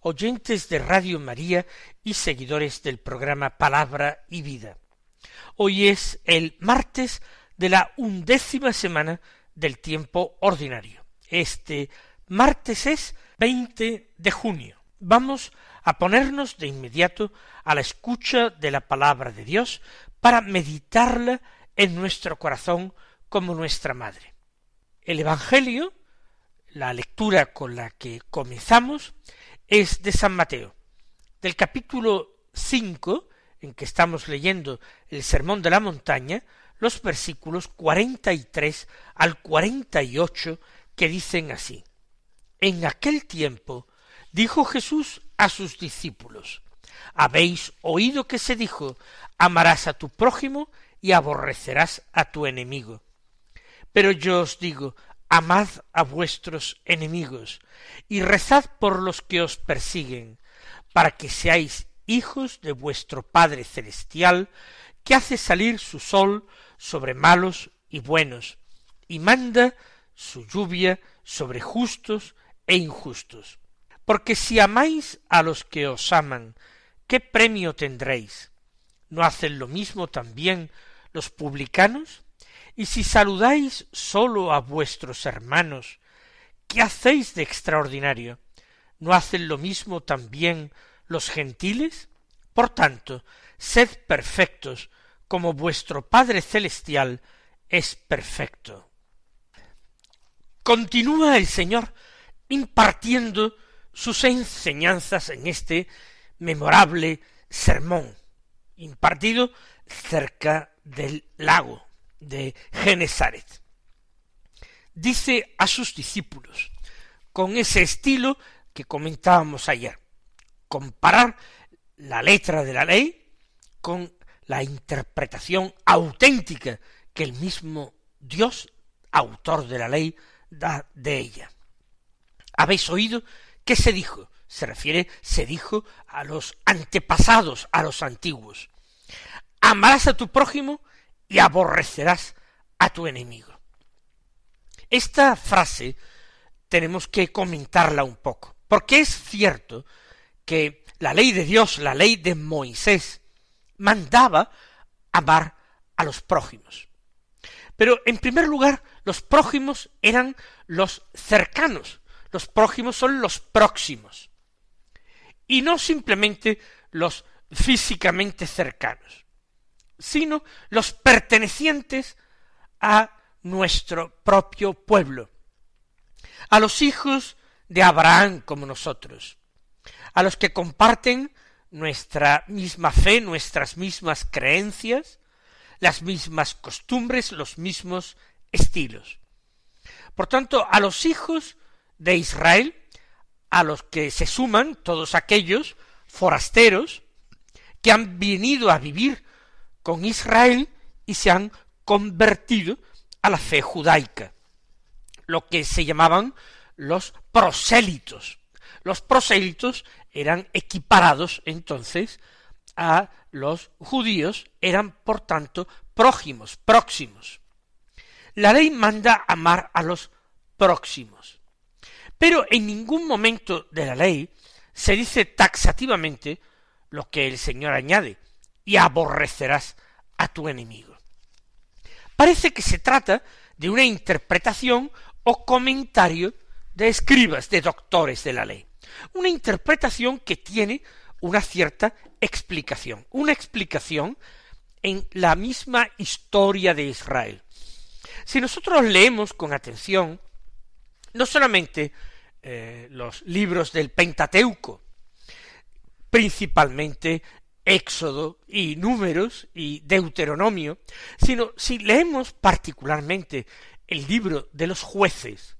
oyentes de Radio María y seguidores del programa Palabra y Vida. Hoy es el martes de la undécima semana del tiempo ordinario. Este martes es 20 de junio. Vamos a ponernos de inmediato a la escucha de la palabra de Dios para meditarla en nuestro corazón como nuestra madre. El Evangelio, la lectura con la que comenzamos, es de San Mateo, del capítulo cinco, en que estamos leyendo el Sermón de la Montaña, los versículos cuarenta y tres al cuarenta y ocho que dicen así. En aquel tiempo dijo Jesús a sus discípulos, Habéis oído que se dijo, amarás a tu prójimo y aborrecerás a tu enemigo. Pero yo os digo, amad a vuestros enemigos, y rezad por los que os persiguen, para que seáis hijos de vuestro Padre Celestial, que hace salir su sol sobre malos y buenos, y manda su lluvia sobre justos e injustos. Porque si amáis a los que os aman, ¿qué premio tendréis? ¿No hacen lo mismo también los publicanos? Y si saludáis sólo a vuestros hermanos, ¿qué hacéis de extraordinario? ¿No hacen lo mismo también los gentiles? Por tanto, sed perfectos, como vuestro Padre Celestial es perfecto. Continúa el Señor impartiendo sus enseñanzas en este memorable sermón, impartido cerca del lago de Genesaret. Dice a sus discípulos, con ese estilo que comentábamos ayer, comparar la letra de la ley con la interpretación auténtica que el mismo Dios, autor de la ley, da de ella. Habéis oído ¿Qué se dijo? Se refiere, se dijo a los antepasados, a los antiguos. Amarás a tu prójimo y aborrecerás a tu enemigo. Esta frase tenemos que comentarla un poco, porque es cierto que la ley de Dios, la ley de Moisés, mandaba amar a los prójimos. Pero en primer lugar, los prójimos eran los cercanos, los prójimos son los próximos, y no simplemente los físicamente cercanos, sino los pertenecientes a nuestro propio pueblo, a los hijos de Abraham como nosotros, a los que comparten nuestra misma fe, nuestras mismas creencias, las mismas costumbres, los mismos estilos. Por tanto, a los hijos de Israel, a los que se suman todos aquellos forasteros que han venido a vivir con Israel y se han convertido a la fe judaica, lo que se llamaban los prosélitos. Los prosélitos eran equiparados entonces a los judíos, eran por tanto prójimos, próximos. La ley manda amar a los próximos. Pero en ningún momento de la ley se dice taxativamente lo que el Señor añade, y aborrecerás a tu enemigo. Parece que se trata de una interpretación o comentario de escribas, de doctores de la ley. Una interpretación que tiene una cierta explicación, una explicación en la misma historia de Israel. Si nosotros leemos con atención no solamente eh, los libros del Pentateuco, principalmente Éxodo y Números y Deuteronomio, sino si leemos particularmente el libro de los jueces,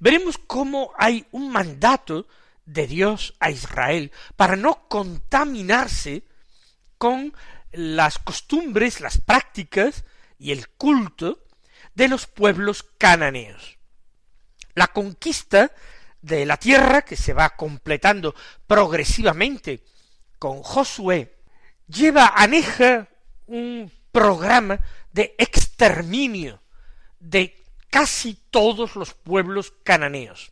veremos cómo hay un mandato de Dios a Israel, para no contaminarse con las costumbres, las prácticas y el culto de los pueblos cananeos. La conquista de la tierra, que se va completando progresivamente con Josué, lleva aneja un programa de exterminio de casi todos los pueblos cananeos.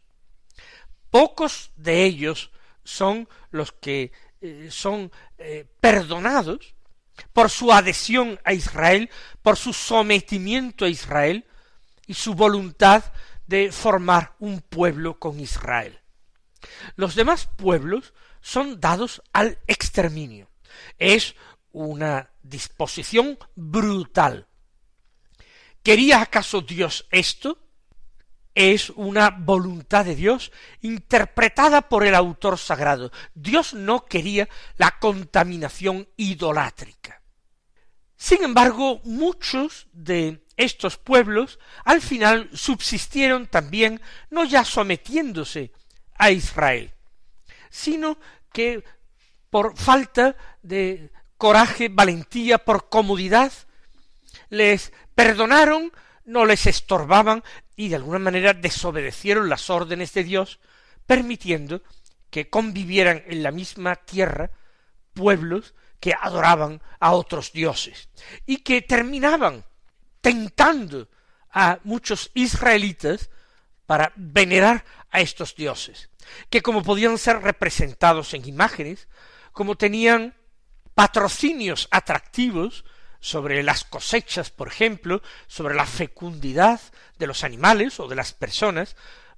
Pocos de ellos son los que eh, son eh, perdonados por su adhesión a Israel, por su sometimiento a Israel y su voluntad de formar un pueblo con Israel. Los demás pueblos son dados al exterminio. Es una disposición brutal. ¿Quería acaso Dios esto? Es una voluntad de Dios interpretada por el autor sagrado. Dios no quería la contaminación idolátrica. Sin embargo, muchos de estos pueblos al final subsistieron también no ya sometiéndose a Israel, sino que por falta de coraje, valentía, por comodidad, les perdonaron, no les estorbaban y de alguna manera desobedecieron las órdenes de Dios, permitiendo que convivieran en la misma tierra pueblos que adoraban a otros dioses y que terminaban tentando a muchos israelitas para venerar a estos dioses, que como podían ser representados en imágenes, como tenían patrocinios atractivos sobre las cosechas, por ejemplo, sobre la fecundidad de los animales o de las personas,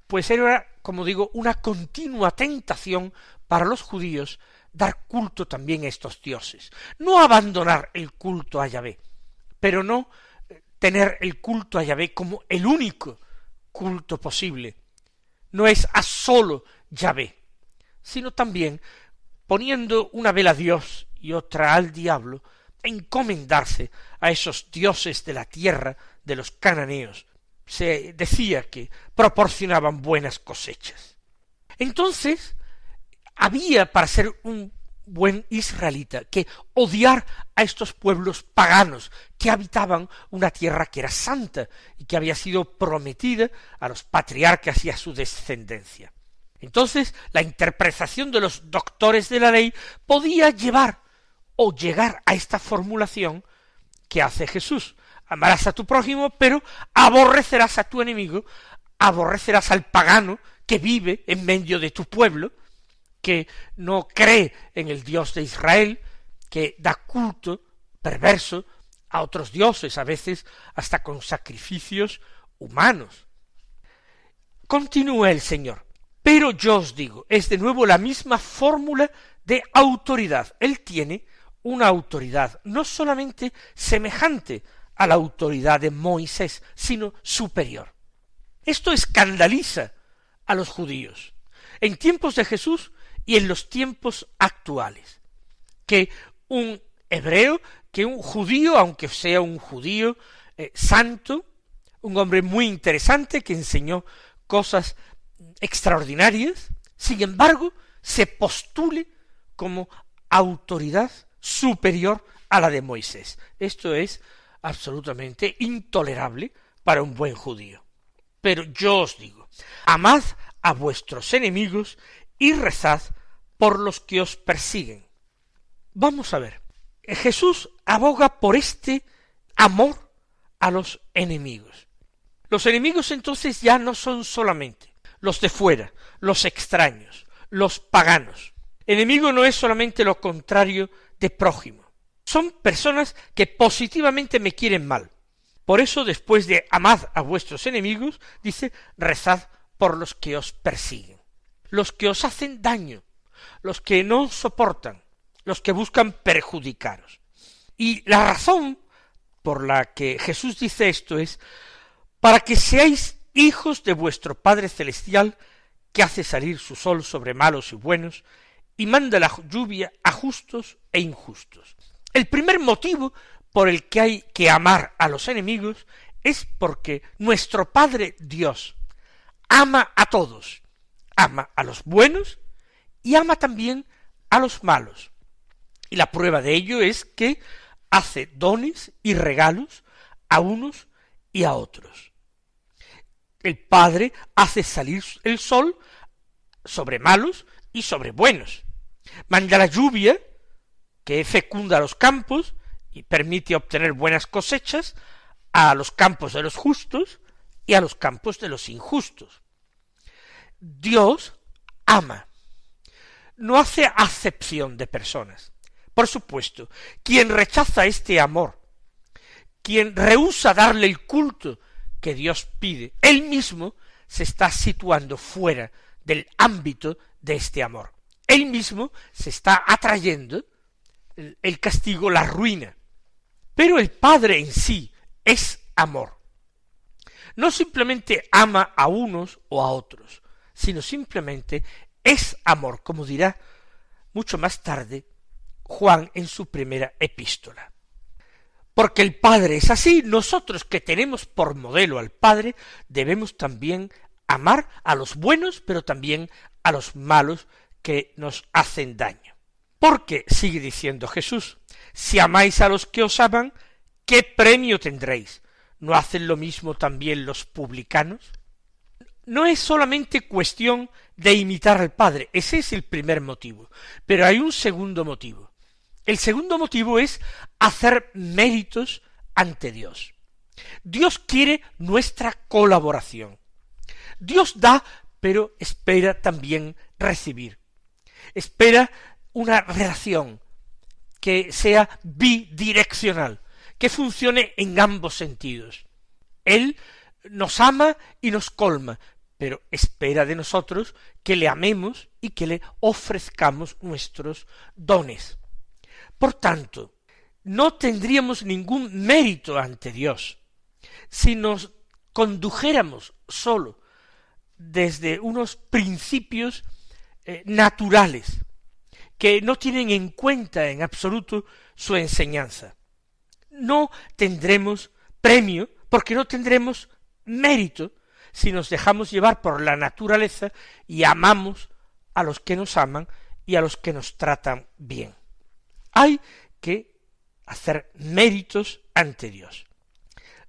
pues era, como digo, una continua tentación para los judíos dar culto también a estos dioses. No abandonar el culto a Yahvé, pero no eh, tener el culto a Yahvé como el único culto posible. No es a solo Yahvé, sino también poniendo una vela a Dios y otra al diablo, encomendarse a esos dioses de la tierra de los cananeos. Se decía que proporcionaban buenas cosechas. Entonces, había para ser un buen israelita que odiar a estos pueblos paganos que habitaban una tierra que era santa y que había sido prometida a los patriarcas y a su descendencia. Entonces, la interpretación de los doctores de la ley podía llevar o llegar a esta formulación que hace Jesús. Amarás a tu prójimo, pero aborrecerás a tu enemigo, aborrecerás al pagano que vive en medio de tu pueblo, que no cree en el Dios de Israel, que da culto perverso a otros dioses, a veces hasta con sacrificios humanos. Continúa el Señor. Pero yo os digo, es de nuevo la misma fórmula de autoridad. Él tiene una autoridad no solamente semejante a la autoridad de Moisés, sino superior. Esto escandaliza a los judíos en tiempos de Jesús y en los tiempos actuales, que un hebreo, que un judío, aunque sea un judío eh, santo, un hombre muy interesante que enseñó cosas extraordinarias, sin embargo, se postule como autoridad superior a la de Moisés. Esto es absolutamente intolerable para un buen judío. Pero yo os digo, amad a vuestros enemigos y rezad por los que os persiguen. Vamos a ver, Jesús aboga por este amor a los enemigos. Los enemigos entonces ya no son solamente los de fuera, los extraños, los paganos. Enemigo no es solamente lo contrario de prójimo. Son personas que positivamente me quieren mal. Por eso, después de amad a vuestros enemigos, dice, rezad por los que os persiguen, los que os hacen daño, los que no soportan, los que buscan perjudicaros. Y la razón por la que Jesús dice esto es para que seáis hijos de vuestro Padre Celestial, que hace salir su sol sobre malos y buenos, y manda la lluvia a justos e injustos. El primer motivo por el que hay que amar a los enemigos es porque nuestro Padre Dios ama a todos, ama a los buenos y ama también a los malos. Y la prueba de ello es que hace dones y regalos a unos y a otros. El Padre hace salir el sol sobre malos y sobre buenos. Manda la lluvia, que fecunda los campos y permite obtener buenas cosechas, a los campos de los justos y a los campos de los injustos. Dios ama, no hace acepción de personas. Por supuesto, quien rechaza este amor, quien rehúsa darle el culto que Dios pide, él mismo se está situando fuera del ámbito de este amor. Él mismo se está atrayendo el castigo, la ruina. Pero el Padre en sí es amor. No simplemente ama a unos o a otros, sino simplemente es amor, como dirá mucho más tarde Juan en su primera epístola. Porque el Padre es así, nosotros que tenemos por modelo al Padre, debemos también amar a los buenos, pero también a los malos que nos hacen daño. Porque, sigue diciendo Jesús, si amáis a los que os aman, ¿qué premio tendréis? ¿No hacen lo mismo también los publicanos? No es solamente cuestión de imitar al Padre, ese es el primer motivo, pero hay un segundo motivo. El segundo motivo es hacer méritos ante Dios. Dios quiere nuestra colaboración. Dios da, pero espera también recibir. Espera una relación que sea bidireccional, que funcione en ambos sentidos. Él nos ama y nos colma, pero espera de nosotros que le amemos y que le ofrezcamos nuestros dones. Por tanto, no tendríamos ningún mérito ante Dios si nos condujéramos solo desde unos principios eh, naturales que no tienen en cuenta en absoluto su enseñanza. No tendremos premio porque no tendremos mérito si nos dejamos llevar por la naturaleza y amamos a los que nos aman y a los que nos tratan bien. Hay que hacer méritos ante Dios.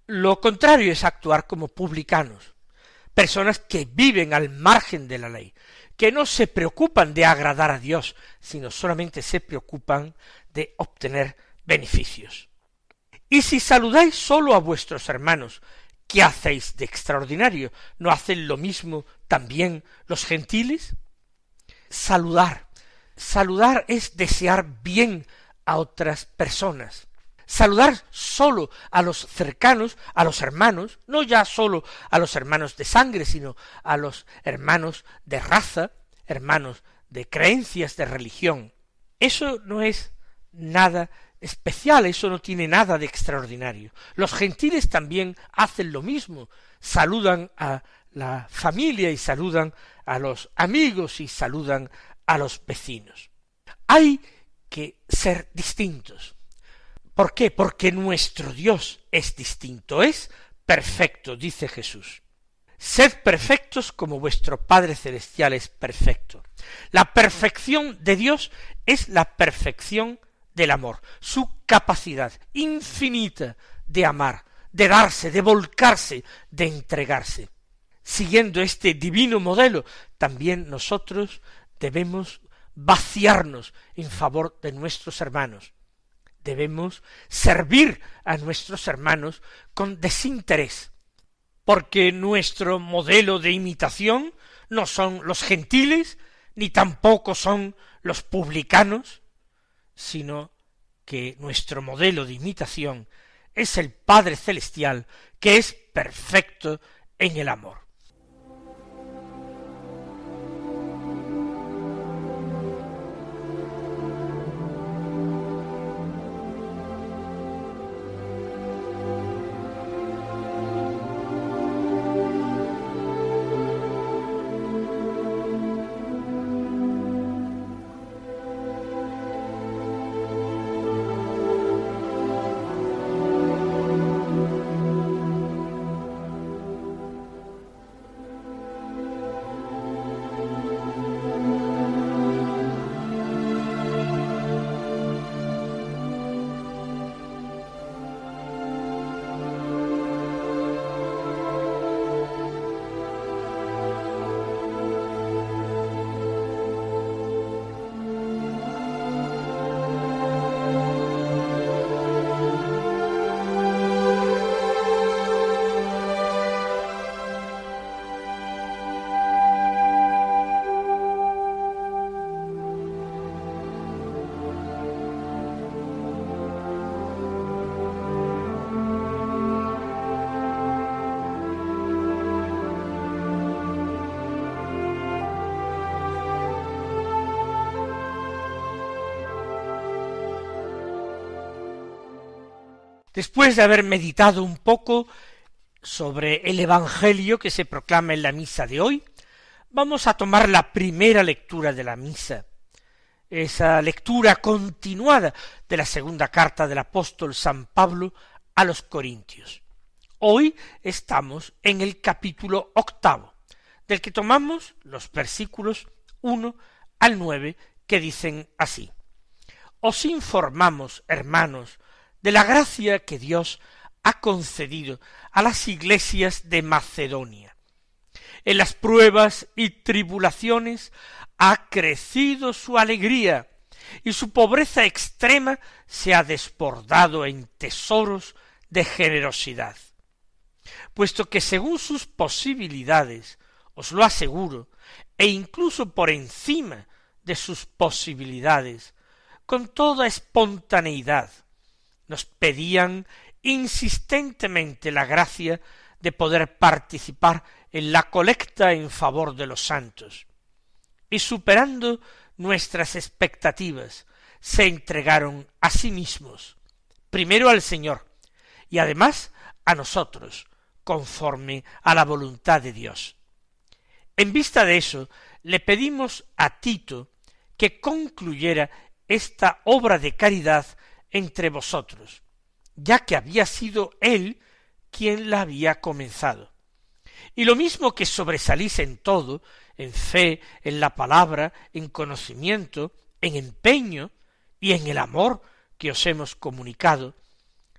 Lo contrario es actuar como publicanos, personas que viven al margen de la ley, que no se preocupan de agradar a Dios, sino solamente se preocupan de obtener beneficios. Y si saludáis solo a vuestros hermanos, ¿qué hacéis de extraordinario? ¿No hacen lo mismo también los gentiles? Saludar. Saludar es desear bien a otras personas. Saludar solo a los cercanos, a los hermanos, no ya solo a los hermanos de sangre, sino a los hermanos de raza, hermanos de creencias, de religión. Eso no es nada especial, eso no tiene nada de extraordinario. Los gentiles también hacen lo mismo, saludan a la familia y saludan a los amigos y saludan a los vecinos. Hay que ser distintos. ¿Por qué? Porque nuestro Dios es distinto, es perfecto, dice Jesús. Sed perfectos como vuestro Padre Celestial es perfecto. La perfección de Dios es la perfección del amor, su capacidad infinita de amar, de darse, de volcarse, de entregarse. Siguiendo este divino modelo, también nosotros debemos vaciarnos en favor de nuestros hermanos. Debemos servir a nuestros hermanos con desinterés, porque nuestro modelo de imitación no son los gentiles, ni tampoco son los publicanos, sino que nuestro modelo de imitación es el Padre Celestial, que es perfecto en el amor. Después de haber meditado un poco sobre el Evangelio que se proclama en la misa de hoy, vamos a tomar la primera lectura de la misa, esa lectura continuada de la segunda carta del apóstol San Pablo a los Corintios. Hoy estamos en el capítulo octavo, del que tomamos los versículos uno al nueve que dicen así. Os informamos, hermanos, de la gracia que Dios ha concedido a las iglesias de Macedonia. En las pruebas y tribulaciones ha crecido su alegría y su pobreza extrema se ha desbordado en tesoros de generosidad. Puesto que según sus posibilidades, os lo aseguro, e incluso por encima de sus posibilidades, con toda espontaneidad, nos pedían insistentemente la gracia de poder participar en la colecta en favor de los santos. Y superando nuestras expectativas, se entregaron a sí mismos, primero al Señor, y además a nosotros, conforme a la voluntad de Dios. En vista de eso, le pedimos a Tito que concluyera esta obra de caridad entre vosotros, ya que había sido él quien la había comenzado. Y lo mismo que sobresalís en todo, en fe, en la palabra, en conocimiento, en empeño y en el amor que os hemos comunicado,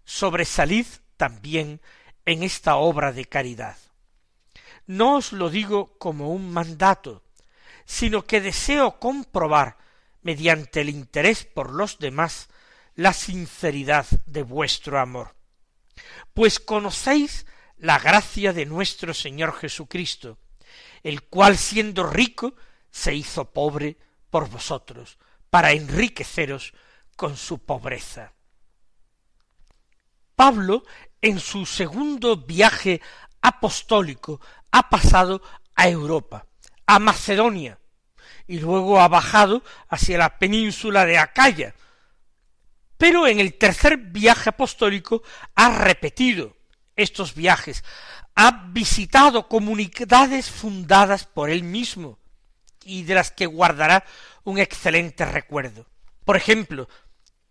sobresalid también en esta obra de caridad. No os lo digo como un mandato, sino que deseo comprobar, mediante el interés por los demás, la sinceridad de vuestro amor. Pues conocéis la gracia de nuestro Señor Jesucristo, el cual siendo rico se hizo pobre por vosotros, para enriqueceros con su pobreza. Pablo, en su segundo viaje apostólico, ha pasado a Europa, a Macedonia, y luego ha bajado hacia la península de Acaya, pero en el tercer viaje apostólico ha repetido estos viajes, ha visitado comunidades fundadas por él mismo y de las que guardará un excelente recuerdo. Por ejemplo,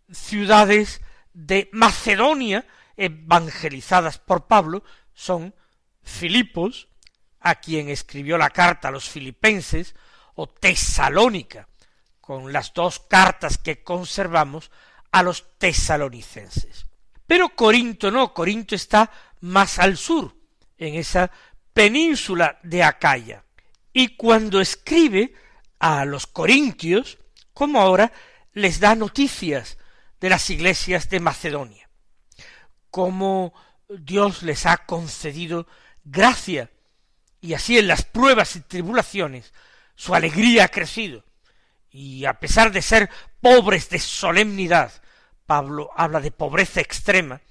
ciudades de Macedonia evangelizadas por Pablo son Filipos, a quien escribió la carta a los filipenses, o Tesalónica, con las dos cartas que conservamos a los tesalonicenses. Pero Corinto no, Corinto está más al sur, en esa península de Acaya. Y cuando escribe a los corintios, como ahora, les da noticias de las iglesias de Macedonia, cómo Dios les ha concedido gracia, y así en las pruebas y tribulaciones su alegría ha crecido, y a pesar de ser pobres de solemnidad, Pablo habla de pobreza extrema,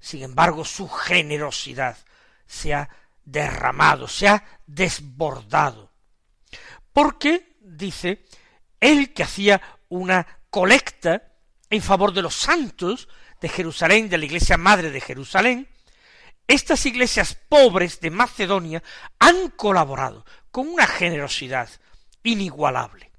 sin embargo su generosidad se ha derramado, se ha desbordado. Porque, dice, él que hacía una colecta en favor de los santos de Jerusalén, de la iglesia madre de Jerusalén, estas iglesias pobres de Macedonia han colaborado con una generosidad inigualable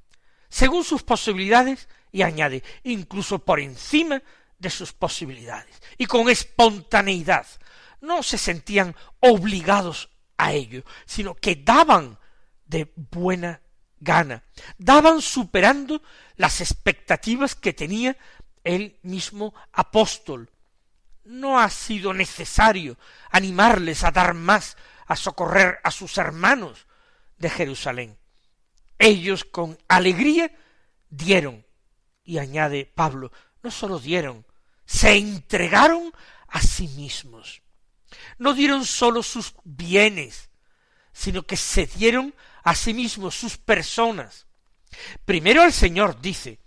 según sus posibilidades, y añade, incluso por encima de sus posibilidades, y con espontaneidad. No se sentían obligados a ello, sino que daban de buena gana, daban superando las expectativas que tenía el mismo apóstol. No ha sido necesario animarles a dar más, a socorrer a sus hermanos de Jerusalén ellos con alegría dieron. Y añade Pablo, no sólo dieron, se entregaron a sí mismos. No dieron sólo sus bienes, sino que se dieron a sí mismos sus personas. Primero al Señor, dice,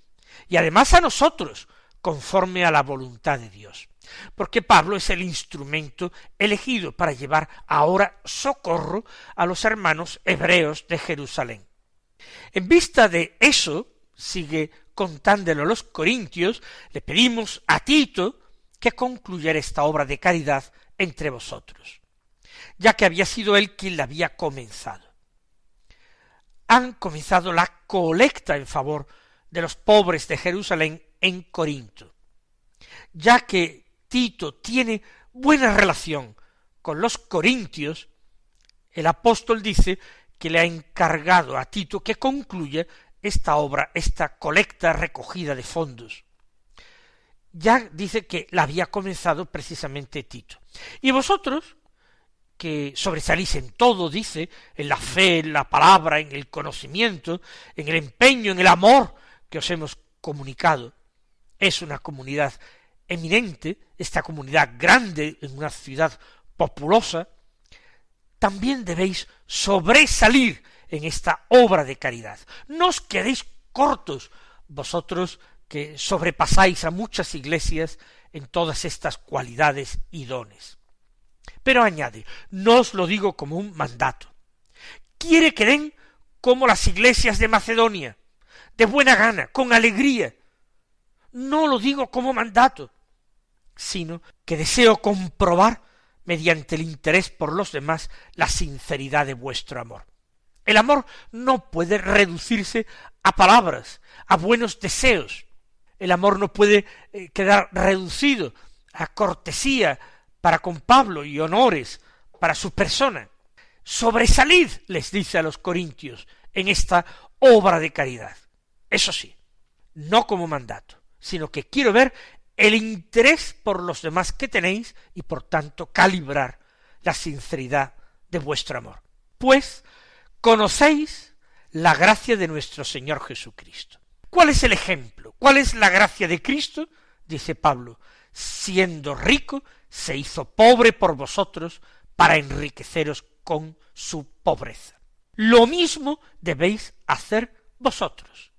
y además a nosotros, conforme a la voluntad de Dios. Porque Pablo es el instrumento elegido para llevar ahora socorro a los hermanos hebreos de Jerusalén. En vista de eso, sigue contándolo los corintios, le pedimos a Tito que concluyera esta obra de caridad entre vosotros, ya que había sido él quien la había comenzado. Han comenzado la colecta en favor de los pobres de Jerusalén en Corinto, ya que Tito tiene buena relación con los corintios, el apóstol dice que le ha encargado a Tito que concluya esta obra, esta colecta recogida de fondos. Ya dice que la había comenzado precisamente Tito. Y vosotros, que sobresalís en todo, dice, en la fe, en la palabra, en el conocimiento, en el empeño, en el amor que os hemos comunicado, es una comunidad eminente, esta comunidad grande en una ciudad populosa, también debéis sobresalir en esta obra de caridad. No os quedéis cortos vosotros que sobrepasáis a muchas iglesias en todas estas cualidades y dones. Pero añade, no os lo digo como un mandato. Quiere que den como las iglesias de Macedonia, de buena gana, con alegría. No lo digo como mandato, sino que deseo comprobar mediante el interés por los demás la sinceridad de vuestro amor. El amor no puede reducirse a palabras, a buenos deseos. El amor no puede eh, quedar reducido a cortesía para con Pablo y honores para su persona. Sobresalid, les dice a los corintios, en esta obra de caridad. Eso sí, no como mandato, sino que quiero ver el interés por los demás que tenéis y por tanto calibrar la sinceridad de vuestro amor. Pues conocéis la gracia de nuestro Señor Jesucristo. ¿Cuál es el ejemplo? ¿Cuál es la gracia de Cristo? Dice Pablo, siendo rico, se hizo pobre por vosotros para enriqueceros con su pobreza. Lo mismo debéis hacer vosotros.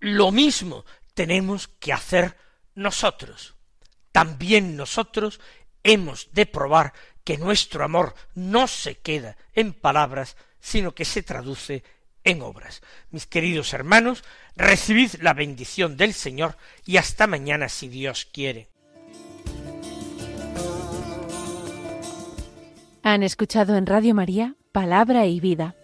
Lo mismo tenemos que hacer nosotros. También nosotros hemos de probar que nuestro amor no se queda en palabras, sino que se traduce en obras. Mis queridos hermanos, recibid la bendición del Señor y hasta mañana si Dios quiere. Han escuchado en Radio María Palabra y Vida,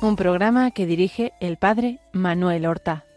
un programa que dirige el Padre Manuel Horta.